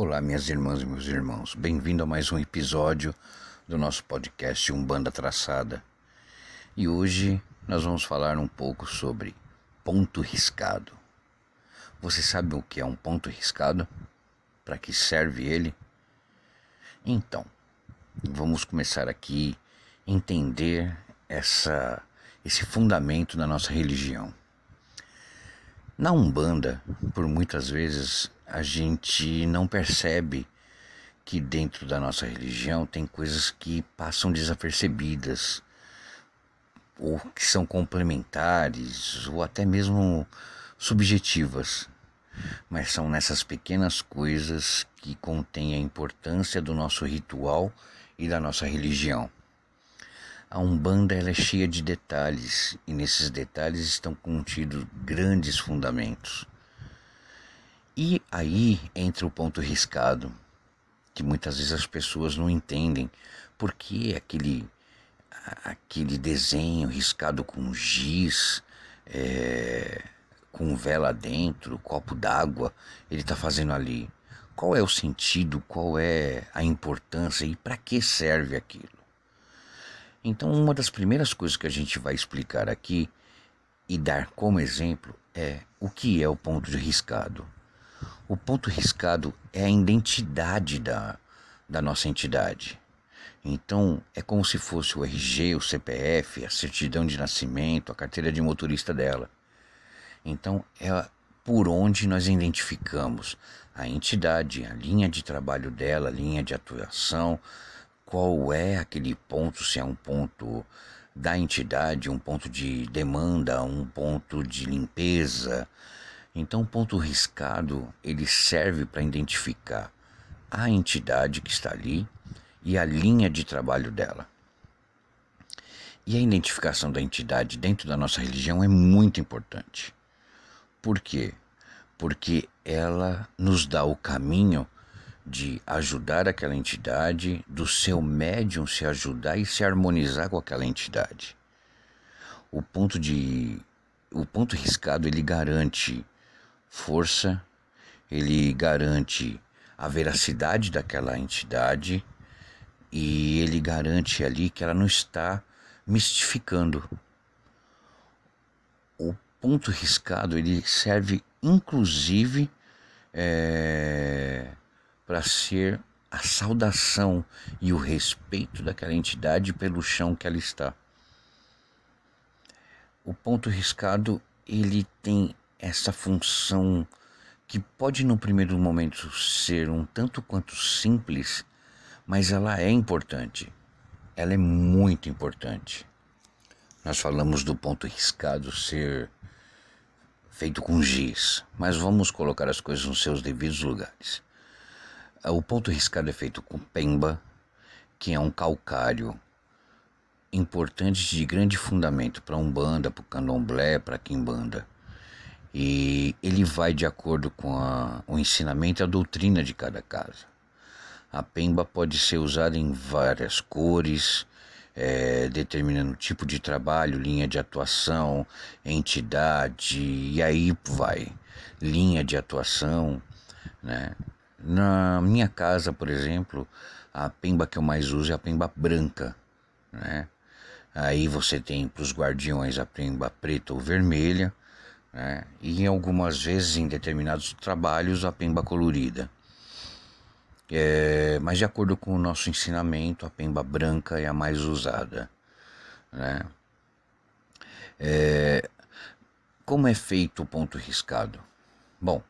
Olá, minhas irmãs e meus irmãos. Bem-vindo a mais um episódio do nosso podcast Umbanda Traçada. E hoje nós vamos falar um pouco sobre ponto riscado. Você sabe o que é um ponto riscado? Para que serve ele? Então, vamos começar aqui entender essa esse fundamento da nossa religião. Na Umbanda, por muitas vezes a gente não percebe que dentro da nossa religião tem coisas que passam desapercebidas, ou que são complementares, ou até mesmo subjetivas. Mas são nessas pequenas coisas que contém a importância do nosso ritual e da nossa religião. A Umbanda ela é cheia de detalhes e nesses detalhes estão contidos grandes fundamentos. E aí entra o ponto riscado, que muitas vezes as pessoas não entendem por que aquele, aquele desenho riscado com giz, é, com vela dentro, copo d'água, ele está fazendo ali. Qual é o sentido, qual é a importância e para que serve aquilo? Então, uma das primeiras coisas que a gente vai explicar aqui e dar como exemplo é o que é o ponto de riscado. O ponto riscado é a identidade da, da nossa entidade. Então, é como se fosse o RG, o CPF, a certidão de nascimento, a carteira de motorista dela. Então, é por onde nós identificamos a entidade, a linha de trabalho dela, a linha de atuação, qual é aquele ponto, se é um ponto da entidade, um ponto de demanda, um ponto de limpeza. Então, o ponto riscado ele serve para identificar a entidade que está ali e a linha de trabalho dela. E a identificação da entidade dentro da nossa religião é muito importante. Por quê? Porque ela nos dá o caminho de ajudar aquela entidade, do seu médium se ajudar e se harmonizar com aquela entidade. O ponto de o ponto riscado ele garante força, ele garante a veracidade daquela entidade e ele garante ali que ela não está mistificando. O ponto riscado ele serve inclusive é, para ser a saudação e o respeito daquela entidade pelo chão que ela está. O ponto riscado ele tem essa função que pode no primeiro momento ser um tanto quanto simples, mas ela é importante. Ela é muito importante. Nós falamos do ponto riscado ser feito com giz, mas vamos colocar as coisas nos seus devidos lugares. O ponto riscado é feito com pemba, que é um calcário importante de grande fundamento para umbanda, para o candomblé, para quimbanda. E ele vai de acordo com a, o ensinamento e a doutrina de cada casa. A pemba pode ser usada em várias cores, é, determinando tipo de trabalho, linha de atuação, entidade, e aí vai. Linha de atuação, né? Na minha casa, por exemplo, a pemba que eu mais uso é a pemba branca, né? Aí você tem para os guardiões a pemba preta ou vermelha, né? E algumas vezes, em determinados trabalhos, a pemba colorida. É, mas de acordo com o nosso ensinamento, a pemba branca é a mais usada, né? É, como é feito o ponto riscado? Bom,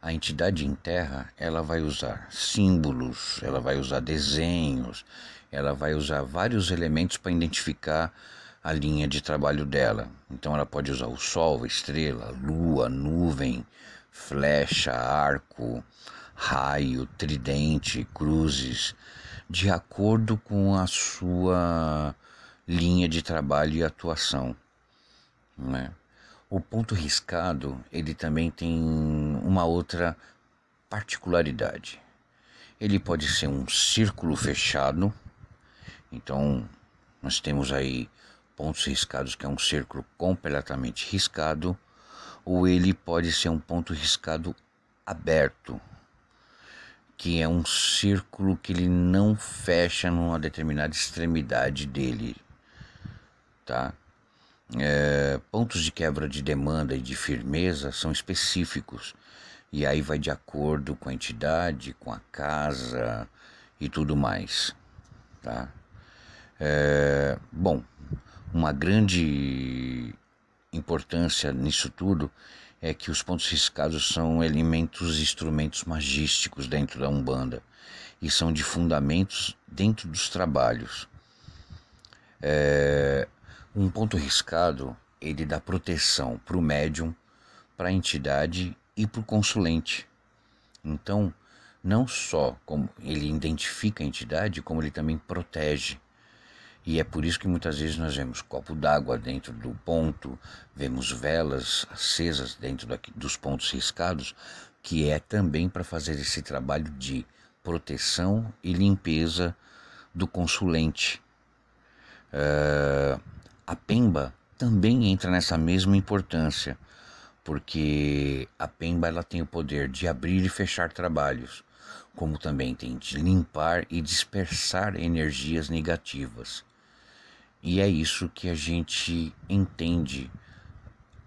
a entidade em terra ela vai usar símbolos, ela vai usar desenhos, ela vai usar vários elementos para identificar a linha de trabalho dela. Então ela pode usar o sol, a estrela, a lua, a nuvem, flecha, arco, raio, tridente, cruzes, de acordo com a sua linha de trabalho e atuação. Né? O ponto riscado ele também tem uma outra particularidade. Ele pode ser um círculo fechado, então nós temos aí pontos riscados que é um círculo completamente riscado, ou ele pode ser um ponto riscado aberto, que é um círculo que ele não fecha numa determinada extremidade dele, tá? É, pontos de quebra de demanda e de firmeza são específicos e aí vai de acordo com a entidade, com a casa e tudo mais, tá? É, bom, uma grande importância nisso tudo é que os pontos riscados são elementos instrumentos magísticos dentro da Umbanda e são de fundamentos dentro dos trabalhos. É, um ponto riscado ele dá proteção para o médium, para a entidade e para o consulente. Então, não só como ele identifica a entidade, como ele também protege. E é por isso que muitas vezes nós vemos copo d'água dentro do ponto, vemos velas acesas dentro dos pontos riscados, que é também para fazer esse trabalho de proteção e limpeza do consulente. Uh, a pemba também entra nessa mesma importância, porque a pemba ela tem o poder de abrir e fechar trabalhos, como também tem de limpar e dispersar energias negativas. E é isso que a gente entende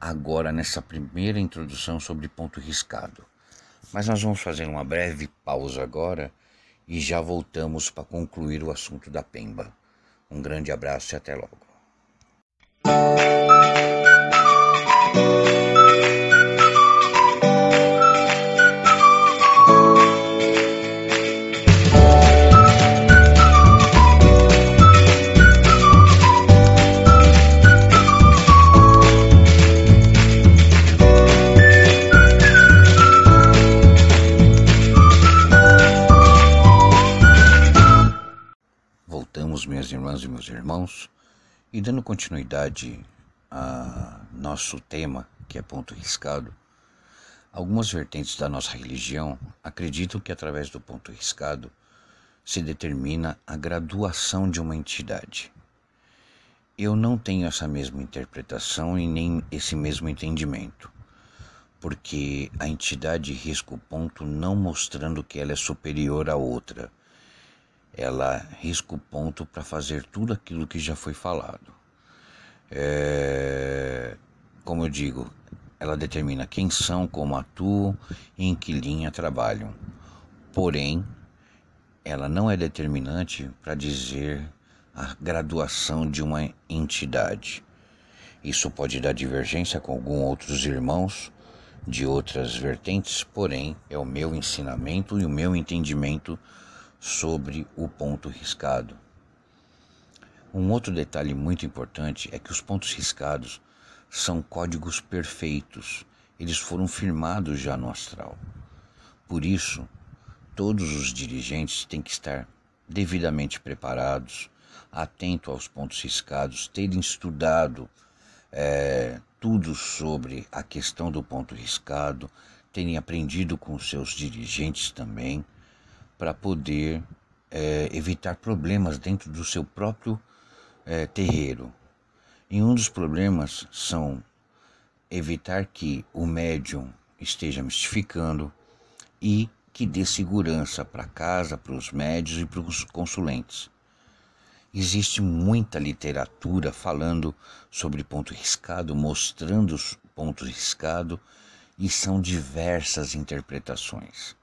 agora nessa primeira introdução sobre ponto riscado. Mas nós vamos fazer uma breve pausa agora e já voltamos para concluir o assunto da Pemba. Um grande abraço e até logo. Irmãs e meus irmãos, e dando continuidade a nosso tema, que é ponto riscado, algumas vertentes da nossa religião acreditam que através do ponto riscado se determina a graduação de uma entidade. Eu não tenho essa mesma interpretação e nem esse mesmo entendimento, porque a entidade risca o ponto não mostrando que ela é superior à outra ela risca o ponto para fazer tudo aquilo que já foi falado. É, como eu digo, ela determina quem são, como atuam e em que linha trabalham. Porém, ela não é determinante para dizer a graduação de uma entidade. Isso pode dar divergência com alguns outros irmãos de outras vertentes, porém é o meu ensinamento e o meu entendimento sobre o ponto riscado. Um outro detalhe muito importante é que os pontos riscados são códigos perfeitos, eles foram firmados já no astral. Por isso, todos os dirigentes têm que estar devidamente preparados, atentos aos pontos riscados, terem estudado é, tudo sobre a questão do ponto riscado, terem aprendido com seus dirigentes também para poder é, evitar problemas dentro do seu próprio é, terreiro. E um dos problemas são evitar que o médium esteja mistificando e que dê segurança para casa, para os médios e para os consulentes. Existe muita literatura falando sobre ponto riscado, mostrando os pontos riscados, e são diversas interpretações.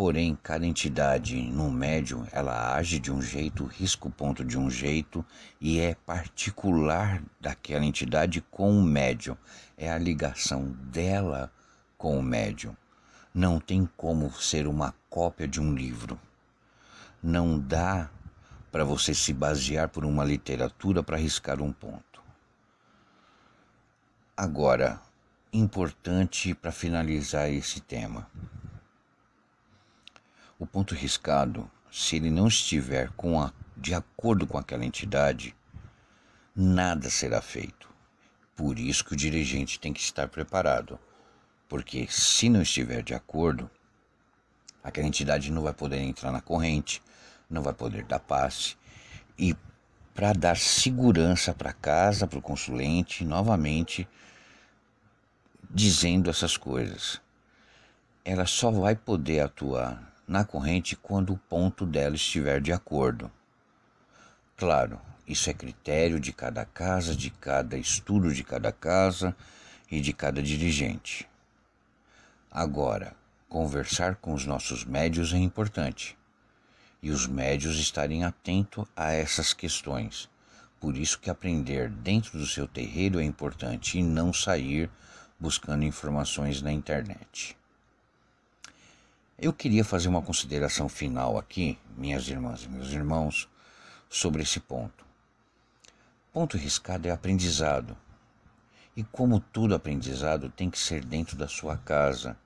Porém, cada entidade no médium, ela age de um jeito, risca o ponto de um jeito e é particular daquela entidade com o médium. É a ligação dela com o médium. Não tem como ser uma cópia de um livro. Não dá para você se basear por uma literatura para riscar um ponto. Agora, importante para finalizar esse tema. O ponto riscado, se ele não estiver com a, de acordo com aquela entidade, nada será feito. Por isso que o dirigente tem que estar preparado, porque se não estiver de acordo, aquela entidade não vai poder entrar na corrente, não vai poder dar passe e para dar segurança para casa, para o consulente, novamente dizendo essas coisas. Ela só vai poder atuar na corrente quando o ponto dela estiver de acordo. Claro, isso é critério de cada casa, de cada estudo de cada casa e de cada dirigente. Agora, conversar com os nossos médios é importante e os médios estarem atentos a essas questões. Por isso que aprender dentro do seu terreiro é importante e não sair buscando informações na internet. Eu queria fazer uma consideração final aqui, minhas irmãs e meus irmãos, sobre esse ponto. Ponto riscado é aprendizado. E como tudo aprendizado, tem que ser dentro da sua casa,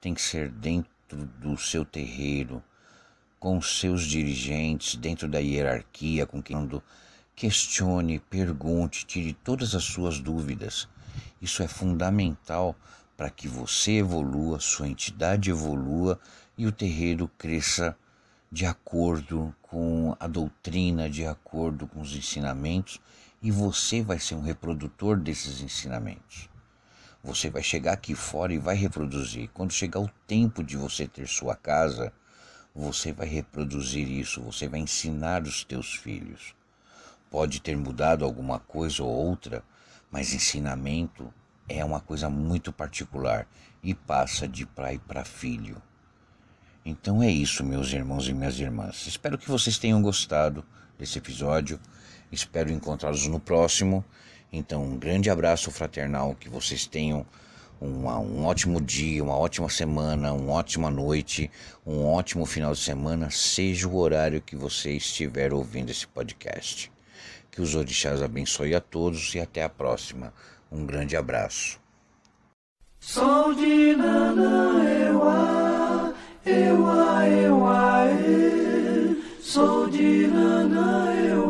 tem que ser dentro do seu terreiro, com os seus dirigentes, dentro da hierarquia, com quem questione, pergunte, tire todas as suas dúvidas. Isso é fundamental para que você evolua, sua entidade evolua e o terreiro cresça de acordo com a doutrina, de acordo com os ensinamentos, e você vai ser um reprodutor desses ensinamentos. Você vai chegar aqui fora e vai reproduzir. Quando chegar o tempo de você ter sua casa, você vai reproduzir isso, você vai ensinar os teus filhos. Pode ter mudado alguma coisa ou outra, mas ensinamento é uma coisa muito particular e passa de pai para filho. Então é isso, meus irmãos e minhas irmãs. Espero que vocês tenham gostado desse episódio. Espero encontrá-los no próximo. Então, um grande abraço fraternal. Que vocês tenham uma, um ótimo dia, uma ótima semana, uma ótima noite, um ótimo final de semana, seja o horário que você estiver ouvindo esse podcast. Que os orixás abençoe a todos e até a próxima. Um grande abraço. Sou de Nanaewa, Ewa, Ewa, e. Sou de Nanaewa,